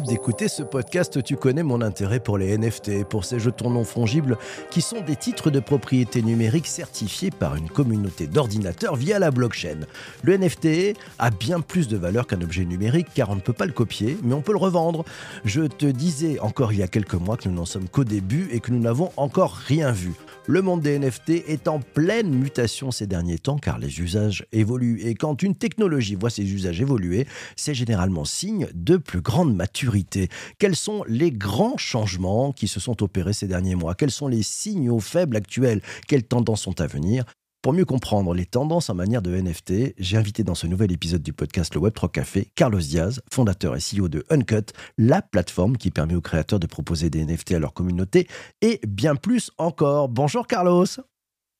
d'écouter ce podcast, tu connais mon intérêt pour les NFT, pour ces jetons non fongibles qui sont des titres de propriété numérique certifiés par une communauté d'ordinateurs via la blockchain. Le NFT a bien plus de valeur qu'un objet numérique car on ne peut pas le copier, mais on peut le revendre. Je te disais encore il y a quelques mois que nous n'en sommes qu'au début et que nous n'avons encore rien vu. Le monde des NFT est en pleine mutation ces derniers temps car les usages évoluent. Et quand une technologie voit ses usages évoluer, c'est généralement signe de plus grande maturité. Quels sont les grands changements qui se sont opérés ces derniers mois? Quels sont les signaux faibles actuels? Quelles tendances sont à venir? Pour mieux comprendre les tendances en manière de NFT, j'ai invité dans ce nouvel épisode du podcast Le Web3 Café Carlos Diaz, fondateur et CEO de Uncut, la plateforme qui permet aux créateurs de proposer des NFT à leur communauté et bien plus encore. Bonjour Carlos.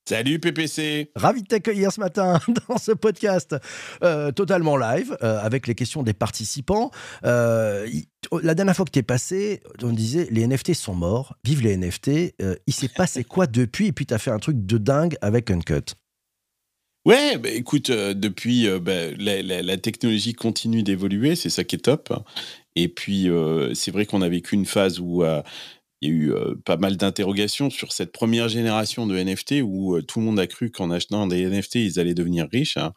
Salut PPC Ravi de t'accueillir ce matin dans ce podcast euh, totalement live euh, avec les questions des participants. Euh, la dernière fois que tu es passé, on disait les NFT sont morts, vive les NFT. il s'est passé quoi depuis? Et puis tu as fait un truc de dingue avec Uncut. Ouais, bah, écoute, depuis, bah, la, technologie continue d'évoluer, c'est ça qui est top. Et puis, c'est vrai qu'on a vécu une phase où il y a eu pas mal d'interrogations sur cette première génération de NFT où tout le monde a cru qu'en achetant des NFT, ils allaient devenir riches. Hein.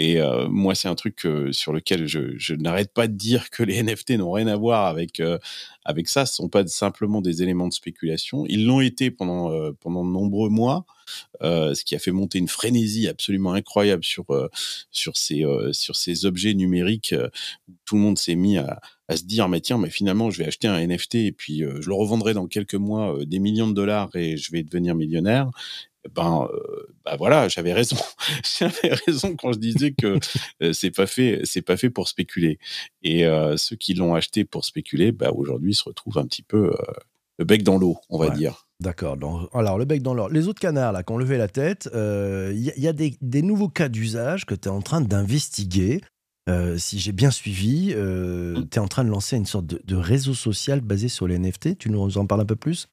Et moi, c'est un truc sur lequel je, n'arrête pas de dire que les NFT n'ont rien à voir avec, avec ça. Ce ne sont pas simplement des éléments de spéculation. Ils l'ont été pendant, pendant de nombreux mois, ce qui a fait monter une frénésie absolument incroyable sur, sur, ces, sur ces objets numériques. Tout le monde s'est mis à, à se dire mais tiens mais finalement je vais acheter un NFT et puis je le revendrai dans quelques mois des millions de dollars et je vais devenir millionnaire ben, euh, ben voilà, j'avais raison. j'avais raison quand je disais que euh, c'est pas fait, c'est pas fait pour spéculer. Et euh, ceux qui l'ont acheté pour spéculer, ben aujourd'hui se retrouvent un petit peu le bec dans l'eau, on va dire. D'accord. Alors, le bec dans l'eau. Les autres canards, là, qui ont levé la tête, il y, a des, des, nouveaux cas d'usage que tu es en train d'investiguer. si j'ai bien suivi, mmh. tu es en train de lancer une sorte de, de, réseau social basé sur les NFT. Tu nous en parles un peu plus?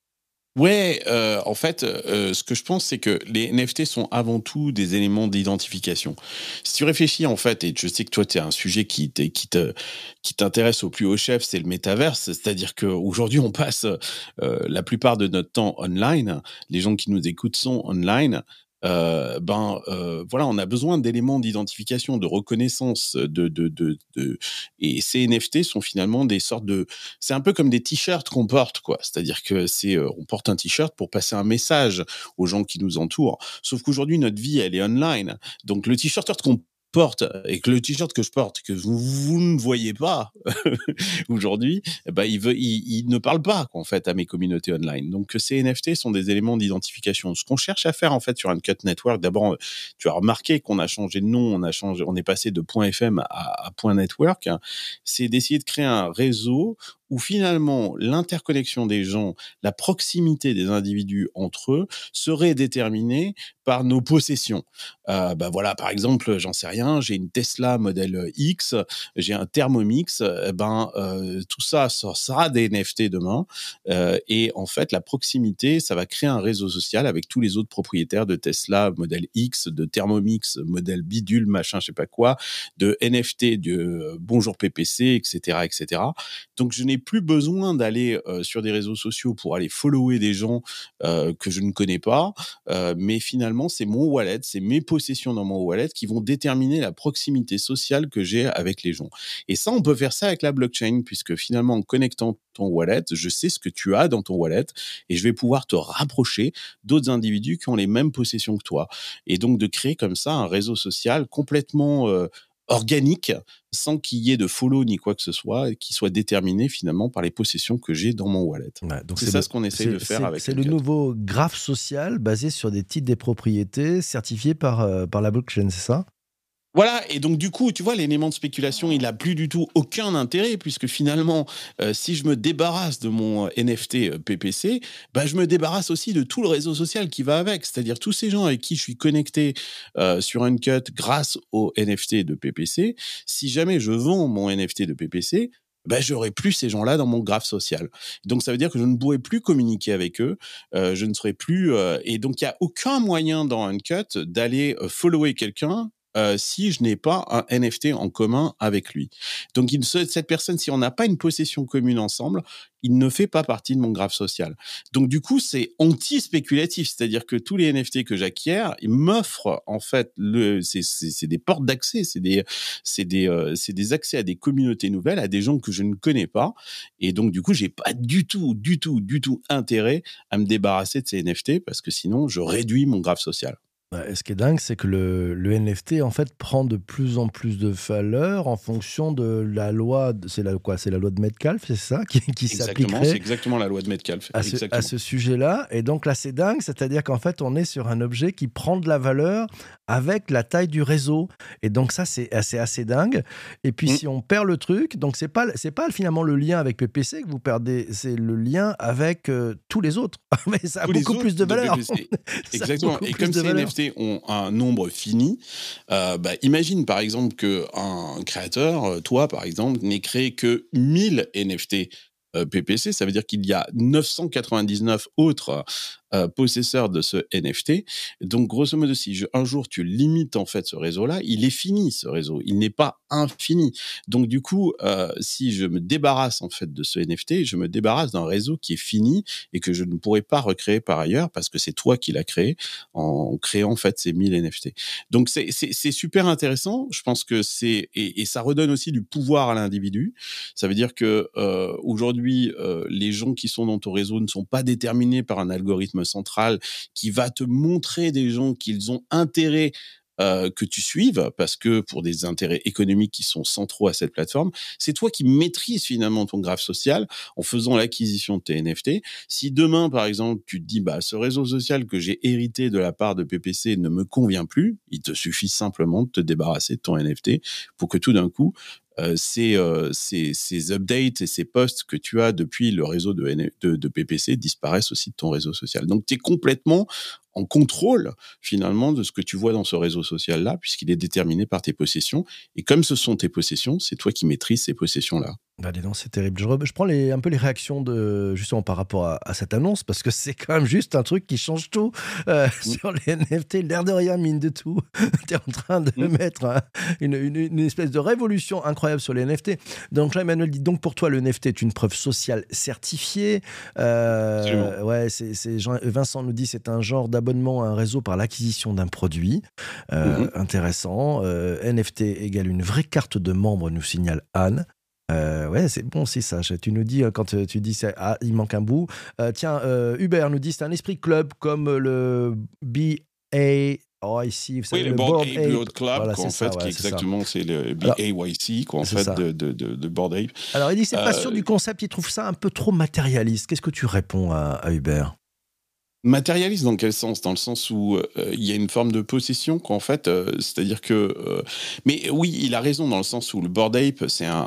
Ouais, euh, en fait, euh, ce que je pense, c'est que les NFT sont avant tout des éléments d'identification. Si tu réfléchis, en fait, et je sais que toi, tu as un sujet qui, qui, te, qui t'intéresse au plus haut chef, c'est le métaverse. C'est-à-dire qu'aujourd'hui, on passe euh, la plupart de notre temps online. Les gens qui nous écoutent sont online. Euh, ben euh, voilà, on a besoin d'éléments d'identification, de reconnaissance, de, de, de, de, et ces NFT sont finalement des sortes de, c'est un peu comme des t-shirts qu'on porte, quoi. C'est-à-dire que c'est, euh, on porte un t-shirt pour passer un message aux gens qui nous entourent. Sauf qu'aujourd'hui notre vie elle est online, donc le t-shirt qu'on et que le t-shirt que je porte, que vous, vous ne voyez pas aujourd'hui, bah, il, ne parle pas en fait à mes communautés online. Donc ces NFT sont des éléments d'identification. Ce qu'on cherche à faire en fait sur un cut network, d'abord, tu as remarqué qu'on a changé de nom, on a changé, on est passé de .fm à, à .network. C'est d'essayer de créer un réseau où finalement l'interconnexion des gens, la proximité des individus entre eux serait déterminée par nos possessions. Euh, bah voilà, par exemple, j'en sais rien, j'ai une Tesla modèle X, j'ai un Thermomix, eh ben euh, tout ça, sera des NFT demain. Euh, et en fait, la proximité, ça va créer un réseau social avec tous les autres propriétaires de Tesla modèle X, de Thermomix modèle bidule, machin, je sais pas quoi, de NFT, de Bonjour PPC, etc., etc. Donc je n'ai plus besoin d'aller euh, sur des réseaux sociaux pour aller follower des gens euh, que je ne connais pas, euh, mais finalement c'est mon wallet, c'est mes possessions dans mon wallet qui vont déterminer la proximité sociale que j'ai avec les gens. Et ça, on peut faire ça avec la blockchain puisque finalement en connectant ton wallet, je sais ce que tu as dans ton wallet et je vais pouvoir te rapprocher d'autres individus qui ont les mêmes possessions que toi. Et donc de créer comme ça un réseau social complètement organique sans qu'il y ait de follow ni quoi que ce soit, et qui soit déterminé finalement par les possessions que j'ai dans mon wallet. donc c'est ça ce qu'on essaye de faire avec. C'est le nouveau graphe social basé sur des titres des propriétés certifiés par, euh, par la blockchain, c'est ça? Voilà, et donc du coup, tu vois, l'élément de spéculation, il n'a plus du tout aucun intérêt, puisque finalement, euh, si je me débarrasse de mon euh, NFT euh, PPC, bah, je me débarrasse aussi de tout le réseau social qui va avec, c'est-à-dire tous ces gens avec qui je suis connecté sur Uncut grâce au NFT de PPC. Si jamais je vends mon NFT de PPC, ben, j'aurai plus ces gens-là dans mon graphe social. Donc ça veut dire que je ne pourrai plus communiquer avec eux, je ne serai plus et donc il y a aucun moyen dans Uncut d'aller follower quelqu'un euh, si je n'ai pas un NFT en commun avec lui. Donc cette personne, si on n'a pas une possession commune ensemble, il ne fait pas partie de mon graphe social. Donc du coup, c'est anti-spéculatif, c'est-à-dire que tous les NFT que j'acquiers, ils m'offrent en fait c'est des portes d'accès, c'est des, c'est des, euh, c'est des accès à des communautés nouvelles, à des gens que je ne connais pas, et donc du coup, j'ai pas du tout, du tout, du tout intérêt à me débarrasser de ces NFT parce que sinon, je réduis mon graphe social ce qui est dingue, c'est que le, NFT en fait prend de plus en plus de valeur en fonction de la loi. C'est la quoi C'est la loi de Metcalfe, c'est ça qui, qui s'appliquerait. C'est exactement la loi de Metcalfe. À ce, sujet-là. Et donc là, c'est dingue, c'est-à-dire qu'en fait, on est sur un objet qui prend de la valeur avec la taille du réseau. Et donc ça, c'est assez, assez dingue. Et puis mm. si on perd le truc, donc c'est pas c'est pas finalement le lien avec PPC que vous perdez, c'est le lien avec euh, tous les autres. Mais ça a beaucoup plus de valeur. exactement. Et comme ces NFT ont un nombre fini, euh, bah, imagine par exemple que un créateur, euh, toi par exemple, n'ait créé que 1000 NFT PPC, ça veut dire qu'il y a 999 autres euh, possesseur de ce NFT. Donc, grosso modo, si un jour tu limites en fait ce réseau-là, il est fini ce réseau. Il n'est pas infini. Donc, du coup, euh, si je me débarrasse en fait de ce NFT, je me débarrasse d'un réseau qui est fini et que je ne pourrai pas recréer par ailleurs parce que c'est toi qui l'as créé en créant en fait ces 1000 NFT. Donc, c'est super intéressant. Je pense que c'est et, ça redonne aussi du pouvoir à l'individu. Ça veut dire que euh, aujourd'hui, les gens qui sont dans ton réseau ne sont pas déterminés par un algorithme central qui va te montrer des gens qu'ils ont intérêt euh, que tu suives, parce que pour des intérêts économiques qui sont centraux à cette plateforme, c'est toi qui maîtrises finalement ton graphe social en faisant l'acquisition de tes NFT. Si demain, par exemple, tu te dis, bah, ce réseau social que j'ai hérité de la part de PPC ne me convient plus, il te suffit simplement de te débarrasser de ton NFT pour que tout d'un coup, euh, ces, euh, ces, ces, updates et ces posts que tu as depuis le réseau de, de, de PPC disparaissent aussi de ton réseau social. Donc, tu es complètement en contrôle finalement de ce que tu vois dans ce réseau social-là, puisqu'il est déterminé par tes possessions. Et comme ce sont tes possessions, c'est toi qui maîtrises ces possessions-là. Bah, c'est terrible. Je, prends les, un peu les réactions de, justement par rapport à, cette annonce, parce que c'est quand même juste un truc qui change tout euh, mmh. sur les NFT. L'air de rien, mine de tout. tu es en train de mmh. mettre une, une, espèce de révolution incroyable sur les NFT. Donc Jean-Emmanuel dit donc pour toi, le NFT est une preuve sociale certifiée. Euh, ouais, c'est, Vincent nous dit c'est un genre d'abonnement à un réseau par l'acquisition d'un produit. Euh, mmh. Intéressant. NFT égale une vraie carte de membre, nous signale Anne. Euh, ouais, c'est bon, c'est ça. Tu nous dis, euh, quand euh, tu dis, ah, il manque un bout. tiens, Hubert nous dit, c'est un esprit club comme le BA. Oh, ici, oui, le, Board Ape Club, en fait, qui exactement, c'est le BAYC, quoi, en fait, de, de, de, Board Ape. Alors, il dit, c'est pas sûr du concept, il trouve ça un peu trop matérialiste. Qu'est-ce que tu réponds à, à Hubert? Matérialiste dans quel sens? Dans le sens où euh, il y a une forme de possession qu'en fait, euh, c'est-à-dire que... Euh, mais oui, il a raison dans le sens où le Bored Ape, c'est un,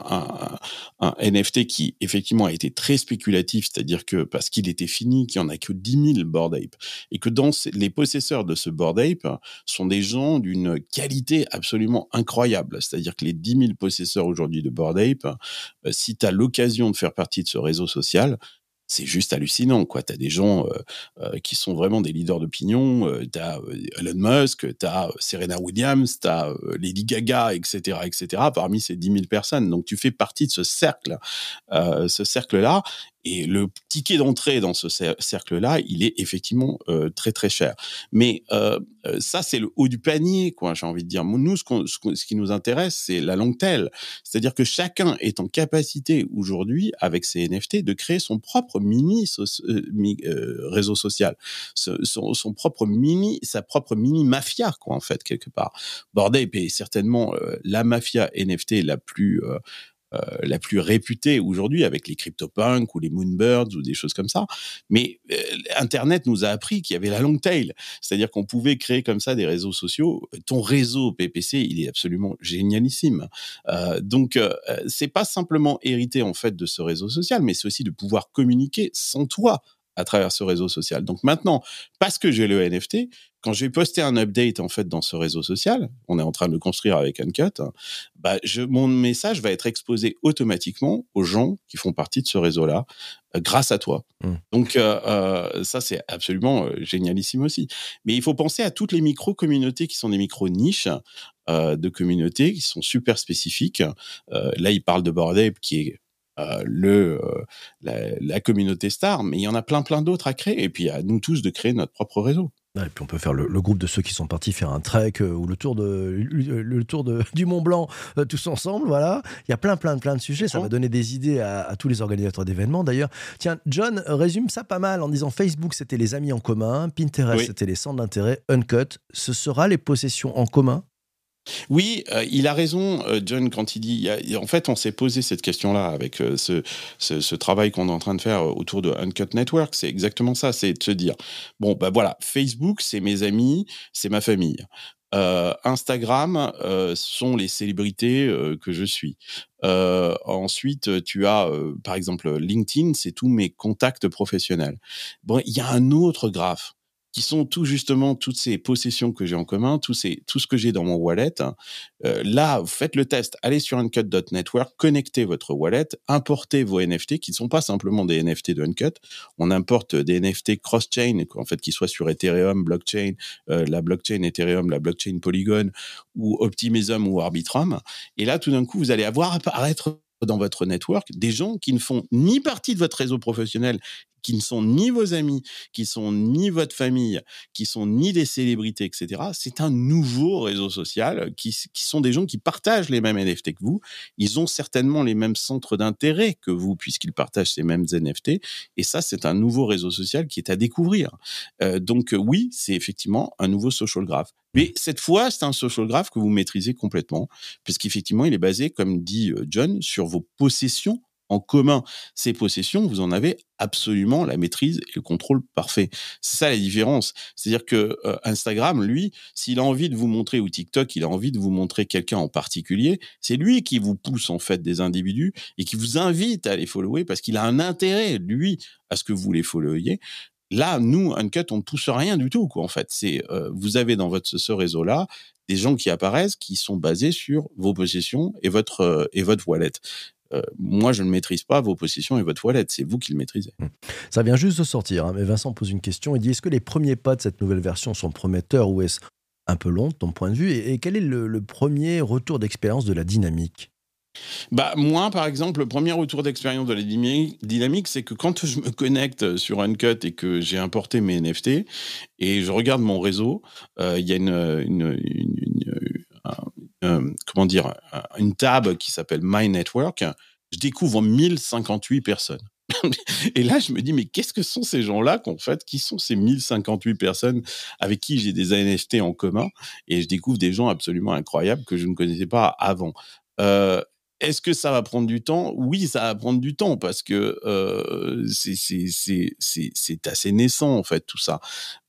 NFT qui effectivement a été très spéculatif, c'est-à-dire que parce qu'il était fini, qu'il n'y en a que 10 000 Bored Ape, et que dans les possesseurs de ce Bored Ape sont des gens d'une qualité absolument incroyable, c'est-à-dire que les 10 000 possesseurs aujourd'hui de Bored Ape, si tu as l'occasion de faire partie de ce réseau social, c'est juste hallucinant quoi. Tu as des gens euh, euh, qui sont vraiment des leaders d'opinion euh, tu as Elon Musk tu as Serena Williams tu as Lady Gaga etc etc parmi ces 10 000 personnes. Donc tu fais partie de ce cercle ce cercle là et le ticket d'entrée dans ce cercle-là, il est effectivement euh, très très cher. Mais euh, euh, ça, c'est le haut du panier, quoi. J'ai envie de dire. Nous, ce, ce, qui nous intéresse, c'est la longue telle. C'est-à-dire que chacun est en capacité aujourd'hui, avec ses NFT, de créer son propre mini réseau social, son, son, propre mini, sa propre mini mafia, quoi, en fait, quelque part. Bordel est certainement la mafia NFT la plus euh, la plus réputée aujourd'hui avec les CryptoPunks ou les Moonbirds ou des choses comme ça. Mais euh, Internet nous a appris qu'il y avait la long tail, c'est-à-dire qu'on pouvait créer comme ça des réseaux sociaux. Ton réseau PPC, il est absolument génialissime. Euh, donc, euh, c'est pas simplement hériter en fait de ce réseau social, mais c'est aussi de pouvoir communiquer sans toi à travers ce réseau social. Donc maintenant, parce que j'ai le NFT, quand je vais poster un update en fait dans ce réseau social, on est en train de le construire avec Uncut, hein, bah je, mon message va être exposé automatiquement aux gens qui font partie de ce réseau-là, euh, grâce à toi. Mmh. Donc euh, euh, ça c'est absolument génialissime aussi. Mais il faut penser à toutes les micro communautés qui sont des micro niches de communautés qui sont super spécifiques. là, il parle de Bored qui est euh, le la, la, communauté star, mais il y en a plein plein d'autres à créer. Et puis à nous tous de créer notre propre réseau. Et puis on peut faire le, groupe de ceux qui sont partis faire un trek euh, ou le tour, de, le, tour de, du Mont Blanc euh, tous ensemble. Voilà, il y a plein, plein, plein de sujets. Ça va donner des idées à, tous les organisateurs d'événements. D'ailleurs, tiens, John résume ça pas mal en disant Facebook c'était les amis en commun, Pinterest c'était les centres d'intérêt, Uncut, ce sera les possessions en commun? Oui, euh, il a raison, euh, John, quand il dit. en fait, on s'est posé cette question-là avec euh, ce, travail qu'on est en train de faire autour de Uncut Network. C'est exactement ça, c'est de se dire bon, ben voilà, Facebook, c'est mes amis, c'est ma famille. Instagram sont les célébrités que je suis. ensuite, tu as par exemple LinkedIn, c'est tous mes contacts professionnels. Bon, il y a un autre graphe qui sont tout justement toutes ces possessions que j'ai en commun, tout, ces, tout ce que j'ai dans mon wallet. Euh, là, vous faites le test, allez sur uncut.network, connectez votre wallet, importez vos NFT qui ne sont pas simplement des NFT de Uncut. On importe des NFT cross-chain, en fait, qui soient sur Ethereum, blockchain, euh, la blockchain Ethereum, la blockchain Polygon ou Optimism ou Arbitrum. Et là, tout d'un coup, vous allez avoir apparaître dans votre network des gens qui ne font ni partie de votre réseau professionnel qui ne sont ni vos amis, qui sont ni votre famille, qui sont ni des célébrités, etc. C'est un nouveau réseau social qui, qui, sont des gens qui partagent les mêmes NFT que vous. Ils ont certainement les mêmes centres d'intérêt que vous, puisqu'ils partagent ces mêmes NFT. Et ça, c'est un nouveau réseau social qui est à découvrir. Euh, donc oui, c'est effectivement un nouveau social graph. Mais cette fois, c'est un social graph que vous maîtrisez complètement, puisqu'effectivement, il est basé, comme dit euh, John, sur vos possessions en commun ces possessions, vous en avez absolument la maîtrise et le contrôle parfait. C'est ça la différence. C'est-à-dire que euh, Instagram, lui, s'il a envie de vous montrer ou TikTok, il a envie de vous montrer quelqu'un en particulier, c'est lui qui vous pousse en fait des individus et qui vous invite à les follower parce qu'il a un intérêt lui à ce que vous les followiez. Là, nous, Uncut, on ne pousse rien du tout, quoi. En fait, c'est euh, vous avez dans votre ce réseau-là des gens qui apparaissent qui sont basés sur vos possessions et votre euh, et votre wallet. Euh, moi, je ne maîtrise pas vos positions et votre toilette. C'est vous qui le maîtrisez. Mmh. Ça vient juste de sortir. Hein, mais Vincent pose une question. Il dit est-ce que les premiers pas de cette nouvelle version sont prometteurs ou est-ce un peu long de ton point de vue? Et, quel est le, premier retour d'expérience de la dynamique? Bah, moi, par exemple, le premier retour d'expérience de la dynamique, c'est que quand je me connecte sur Uncut et que j'ai importé mes NFT et je regarde mon réseau, euh, il y a une, une, euh, comment dire, une table qui s'appelle My Network, je découvre 1058 personnes. Et là, je me dis, mais qu'est-ce que sont ces gens-là qu'en fait, qui sont ces 1058 personnes avec qui j'ai des NFT en commun? Et je découvre des gens absolument incroyables que je ne connaissais pas avant. Euh, est-ce que ça va prendre du temps? Oui, ça va prendre du temps parce que euh, c'est assez naissant en fait tout ça.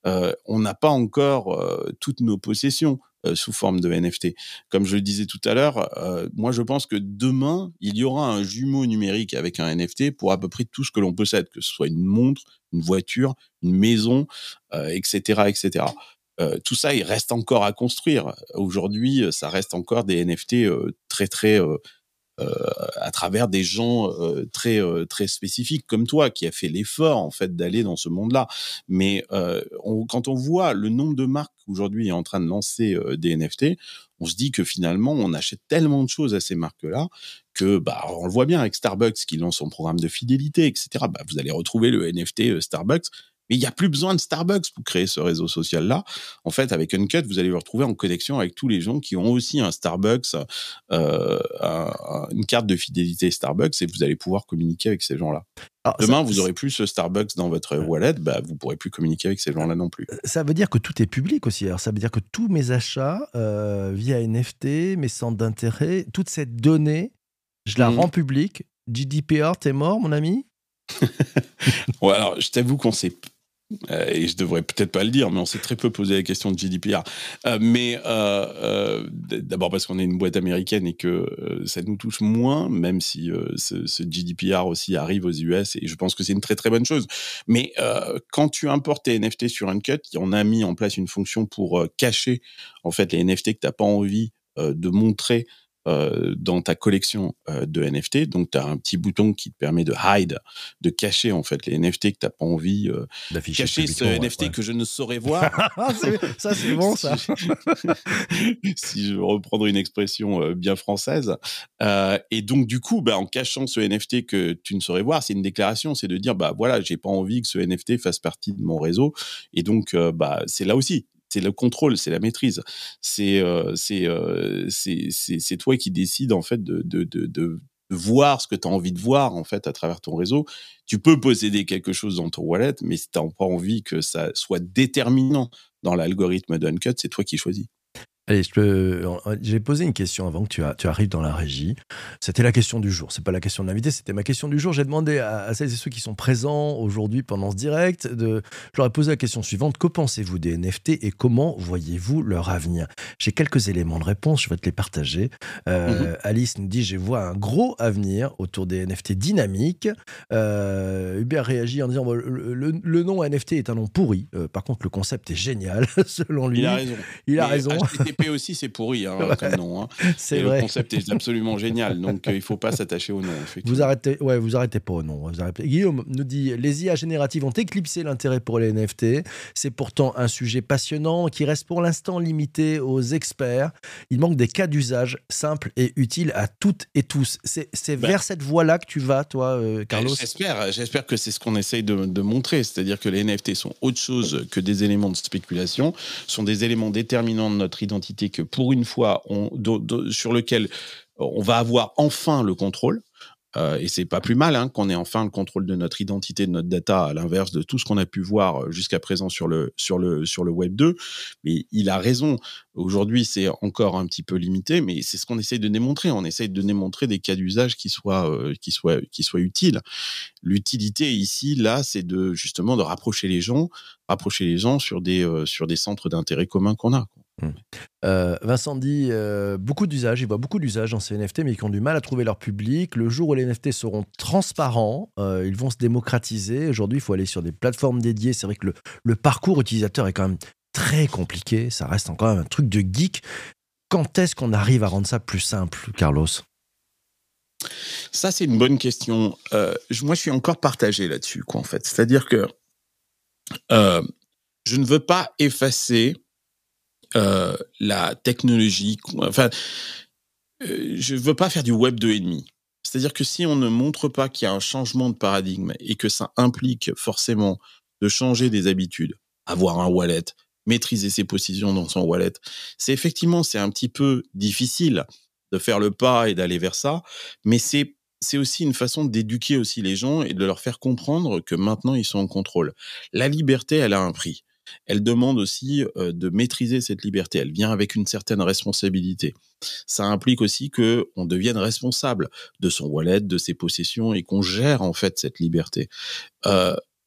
Euh, on n'a pas encore euh, toutes nos possessions. Euh, sous forme de NFT. Comme je le disais tout à l'heure, euh, moi je pense que demain, il y aura un jumeau numérique avec un NFT pour à peu près tout ce que l'on possède, que ce soit une montre, une voiture, une maison, etc., etc. tout ça, il reste encore à construire. Aujourd'hui, ça reste encore des NFT très très euh, à travers des gens euh, très euh, très spécifiques comme toi qui a fait l'effort en fait d'aller dans ce monde-là. Mais quand on voit le nombre de marques aujourd'hui en train de lancer des NFT, on se dit que finalement on achète tellement de choses à ces marques-là que bah on le voit bien avec Starbucks qui lance son programme de fidélité, etc. Bah, vous allez retrouver le NFT Starbucks mais il n'y a plus besoin de Starbucks pour créer ce réseau social-là. En fait, avec Uncut, vous allez vous retrouver en connexion avec tous les gens qui ont aussi un Starbucks, euh, une carte de fidélité Starbucks, et vous allez pouvoir communiquer avec ces gens-là. Demain, vous aurez plus ce Starbucks dans votre wallet, bah, vous pourrez plus communiquer avec ces gens-là non plus. Euh, ça veut dire que tout est public aussi. Alors, ça veut dire que tous mes achats euh, via NFT, mes centres d'intérêt, toute cette donnée, je la mmh. rends publique. GDPR, t'es mort, mon ami? Ouais, alors, je t'avoue qu'on sait Euh, et je devrais peut-être pas le dire, mais on s'est très peu posé la question de GDPR. Euh, mais euh, d'abord parce qu'on est une boîte américaine et que ça nous touche moins, même si ce, GDPR aussi arrive aux US et je pense que c'est une très très bonne chose. Mais quand tu importes tes NFT sur Uncut, on a mis en place une fonction pour cacher en fait les NFT que t'as pas envie de montrer euh, dans ta collection euh, de NFT. Donc, tu as un petit bouton qui te permet de hide, de cacher en fait les NFT que tu n'as pas envie euh, d'afficher. Cacher ce NFT que je ne saurais voir. Ça, c'est bon, ça. si je reprendre une expression bien française. et donc, du coup, bah, en cachant ce NFT que tu ne saurais voir, c'est une déclaration, c'est de dire, bah voilà, j'ai pas envie que ce NFT fasse partie de mon réseau. Et donc, bah, c'est là aussi, c'est le contrôle, c'est la maîtrise. C'est euh, euh, c'est c'est toi qui décides en fait de, de, de, de voir ce que tu as envie de voir en fait à travers ton réseau. Tu peux posséder quelque chose dans ton wallet, mais si tu n'as pas envie que ça soit déterminant dans l'algorithme d'Uncut, c'est toi qui choisis. Allez, j'ai posé une question avant que tu, tu arrives dans la régie. C'était la question du jour. C'est pas la question de l'invité, c'était ma question du jour. J'ai demandé à, celles et ceux qui sont présents aujourd'hui pendant ce direct, de, je leur ai posé la question suivante. Que pensez-vous des NFT et comment voyez-vous leur avenir? J'ai quelques éléments de réponse, je vais te les partager. Euh, mhm. Alice nous dit, je vois un gros avenir autour des NFT dynamiques. Euh, Hubert réagit en disant, le, nom NFT est un nom pourri. Euh, par contre, le concept est génial, selon lui. Il a raison. Il a raison aussi, c'est pourri hein, comme nom. Hein. C'est vrai. Le concept est absolument génial, donc euh, il ne faut pas s'attacher au nom. Vous arrêtez, ouais, vous arrêtez pas au nom. Vous arrêtez. Guillaume nous dit les IA génératives ont éclipsé l'intérêt pour les NFT. C'est pourtant un sujet passionnant qui reste pour l'instant limité aux experts. Il manque des cas d'usage simples et utiles à toutes et tous. C'est ben vers cette voie-là que tu vas, toi, euh, ben, Carlos? J'espère. J'espère que c'est ce qu'on essaye de, de montrer, c'est-à-dire que les NFT sont autre chose que des éléments de spéculation, sont des éléments déterminants de notre identité que pour une fois, on, sur lequel on va avoir enfin le contrôle. Euh, et c'est pas plus mal hein, qu'on ait enfin le contrôle de notre identité, de notre data, à l'inverse de tout ce qu'on a pu voir euh, jusqu'à présent sur le sur le sur le Web 2. Mais il a raison. Aujourd'hui, c'est encore un petit peu limité, mais c'est ce qu'on essaye de démontrer. On essaye de démontrer des cas d'usage qui soient euh, qui soient qui soient utiles. L'utilité ici, là, c'est de justement de rapprocher les gens, rapprocher les gens sur des sur des centres d'intérêt communs qu'on a. Mmh. Euh, Vincent dit euh, beaucoup d'usages, il voit beaucoup d'usages dans ces NFT, mais ils ont du mal à trouver leur public. Le jour où les NFT seront transparents, euh, ils vont se démocratiser. Aujourd'hui, il faut aller sur des plateformes dédiées. C'est vrai que le, parcours utilisateur est quand même très compliqué. Ça reste encore un truc de geek. Quand est-ce qu'on arrive à rendre ça plus simple, Carlos? Ça, c'est une bonne question. moi, je suis encore partagé là-dessus, quoi, en fait. C'est-à-dire que je ne veux pas effacer euh, la technologie. Enfin, euh, je veux pas faire du web 2,5. C'est-à-dire que si on ne montre pas qu'il y a un changement de paradigme et que ça implique forcément de changer des habitudes, avoir un wallet, maîtriser ses positions dans son wallet, c'est effectivement c'est un petit peu difficile de faire le pas et d'aller vers ça, mais c'est c'est aussi une façon d'éduquer aussi les gens et de leur faire comprendre que maintenant ils sont en contrôle. La liberté, elle a un prix elle demande aussi de maîtriser cette liberté. Elle vient avec une certaine responsabilité. Ça implique aussi que on devienne responsable de son wallet, de ses possessions et qu'on gère en fait cette liberté.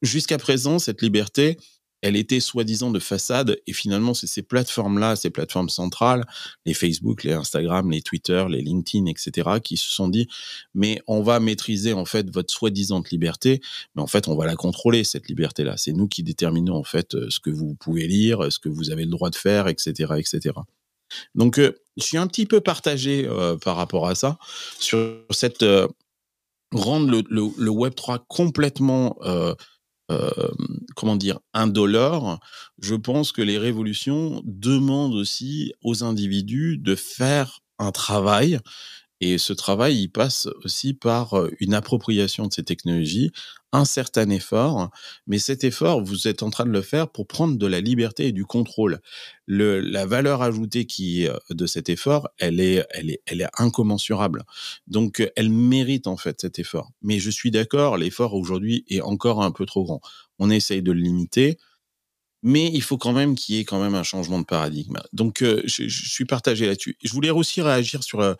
Jusqu'à présent, cette liberté, elle était soi-disant de façade et finalement c'est ces plateformes-là, ces plateformes centrales, les Facebook, les Instagram, les Twitter, les LinkedIn, etc., qui se sont dit mais on va maîtriser en fait votre soi-disant liberté, mais en fait on va la contrôler cette liberté-là. C'est nous qui déterminons en fait ce que vous pouvez lire, ce que vous avez le droit de faire, etc., etc. Donc euh, je suis un petit peu partagé euh, par rapport à ça sur cette euh, rendre le, le, Web 3 complètement euh, comment dire, indolore, je pense que les révolutions demandent aussi aux individus de faire un travail et ce travail, il passe aussi par une appropriation de ces technologies, un certain effort, mais cet effort, vous êtes en train de le faire pour prendre de la liberté et du contrôle. Le, la valeur ajoutée qui de cet effort, elle est, elle est, elle est incommensurable. Donc, elle mérite en fait cet effort. Mais je suis d'accord, l'effort aujourd'hui est encore un peu trop grand. On essaye de le limiter mais il faut quand même qu'il y ait quand même un changement de paradigme. Donc, euh, je, suis partagé là-dessus. Je voulais aussi réagir sur euh,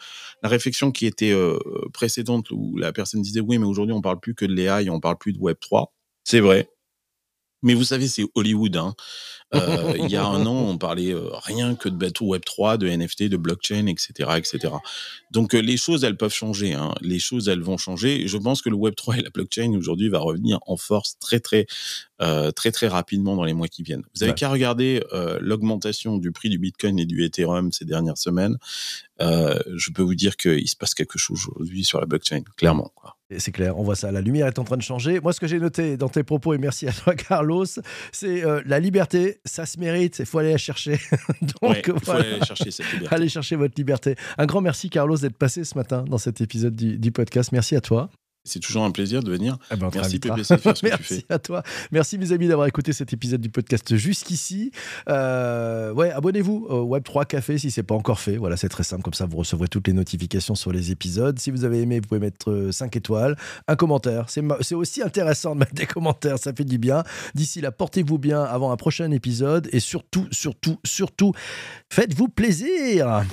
la réflexion qui était euh, précédente où la personne disait oui, mais aujourd'hui on parle plus que de l'AI, on parle plus de Web 3. C'est vrai. Mais vous savez, c'est Hollywood. Hein. Euh, il y a un an, on parlait euh, rien que de bateau Web 3, de NFT, de blockchain, etc., etc. Donc euh, les choses, elles peuvent changer. Hein. Les choses, elles vont changer. Je pense que le Web 3 et la blockchain aujourd'hui va revenir en force très, très, très, très rapidement dans les mois qui viennent. Vous avez qu'à regarder l'augmentation du prix du Bitcoin et du Ethereum ces dernières semaines. je peux vous dire qu'il se passe quelque chose aujourd'hui sur la blockchain, clairement. Quoi. C'est clair, on voit ça. La lumière est en train de changer. Moi, ce que j'ai noté dans tes propos, et merci à toi, Carlos, c'est la liberté, ça se mérite, il faut aller la chercher. Donc, il faut aller chercher cette liberté. Allez chercher votre liberté. Un grand merci, Carlos, d'être passé ce matin dans cet épisode du podcast. Merci à toi. C'est toujours un plaisir de venir. Eh ben, Merci PPC faire ce Merci que tu fais. à toi. Merci mes amis d'avoir écouté cet épisode du podcast jusqu'ici. Euh, ouais, abonnez-vous au Web3 Café si c'est pas encore fait. Voilà, c'est très simple comme ça vous recevrez toutes les notifications sur les épisodes. Si vous avez aimé, vous pouvez mettre 5 euh, étoiles, un commentaire. C'est aussi intéressant de mettre des commentaires, ça fait du bien. D'ici là, portez-vous bien avant un prochain épisode et surtout surtout surtout faites-vous plaisir.